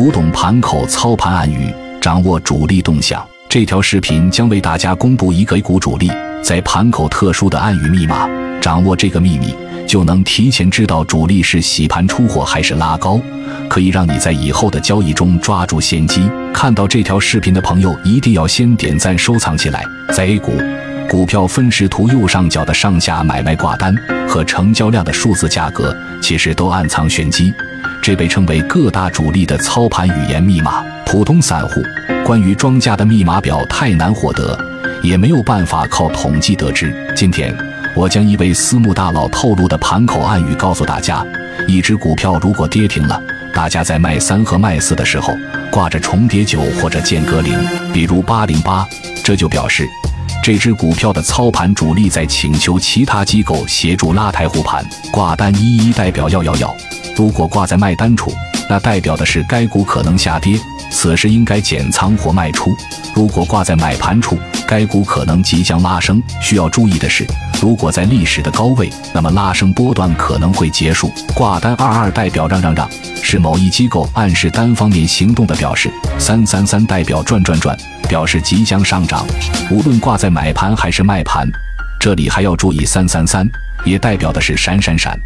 读懂盘口操盘暗语，掌握主力动向。这条视频将为大家公布一个 A 股主力在盘口特殊的暗语密码。掌握这个秘密，就能提前知道主力是洗盘出货还是拉高，可以让你在以后的交易中抓住先机。看到这条视频的朋友，一定要先点赞收藏起来。在 A 股。股票分时图右上角的上下买卖挂单和成交量的数字价格，其实都暗藏玄机，这被称为各大主力的操盘语言密码。普通散户关于庄家的密码表太难获得，也没有办法靠统计得知。今天我将一位私募大佬透露的盘口暗语告诉大家：一只股票如果跌停了，大家在卖三和卖四的时候挂着重叠九或者间隔零，比如八零八，这就表示。这只股票的操盘主力在请求其他机构协助拉抬护盘，挂单一一代表要要要。如果挂在卖单处，那代表的是该股可能下跌，此时应该减仓或卖出；如果挂在买盘处，该股可能即将拉升。需要注意的是，如果在历史的高位，那么拉升波段可能会结束。挂单二二代表让让让，是某一机构暗示单方面行动的表示；三三三代表转转转。表示即将上涨，无论挂在买盘还是卖盘，这里还要注意三三三，也代表的是闪闪闪。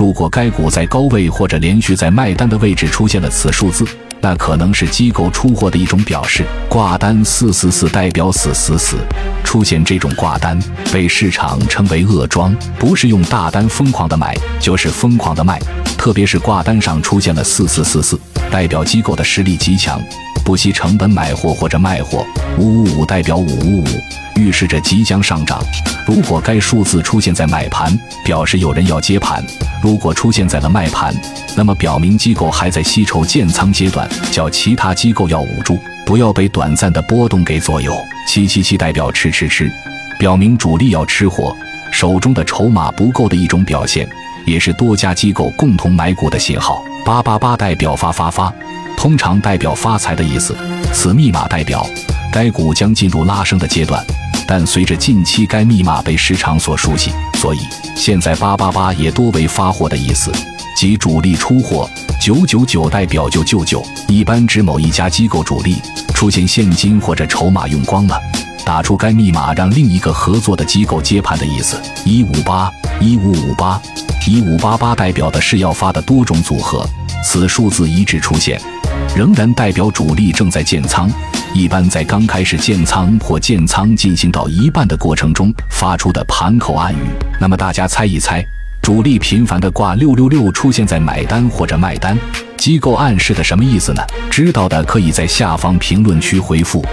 如果该股在高位或者连续在卖单的位置出现了此数字，那可能是机构出货的一种表示。挂单四四四代表死死死，出现这种挂单被市场称为恶庄，不是用大单疯狂的买，就是疯狂的卖。特别是挂单上出现了四四四四，代表机构的实力极强。不惜成本买货或者卖货，五五五代表五五五，预示着即将上涨。如果该数字出现在买盘，表示有人要接盘；如果出现在了卖盘，那么表明机构还在吸筹建仓阶段，叫其他机构要捂住，不要被短暂的波动给左右。七七七代表吃吃吃，表明主力要吃货，手中的筹码不够的一种表现，也是多家机构共同买股的信号。八八八代表发发发。通常代表发财的意思，此密码代表该股将进入拉升的阶段。但随着近期该密码被市场所熟悉，所以现在八八八也多为发货的意思，即主力出货。九九九代表九九九，一般指某一家机构主力出现现金或者筹码用光了，打出该密码让另一个合作的机构接盘的意思。一五八一五五八一五八八代表的是要发的多种组合，此数字一致出现。仍然代表主力正在建仓，一般在刚开始建仓或建仓进行到一半的过程中发出的盘口暗语。那么大家猜一猜，主力频繁的挂六六六出现在买单或者卖单，机构暗示的什么意思呢？知道的可以在下方评论区回复。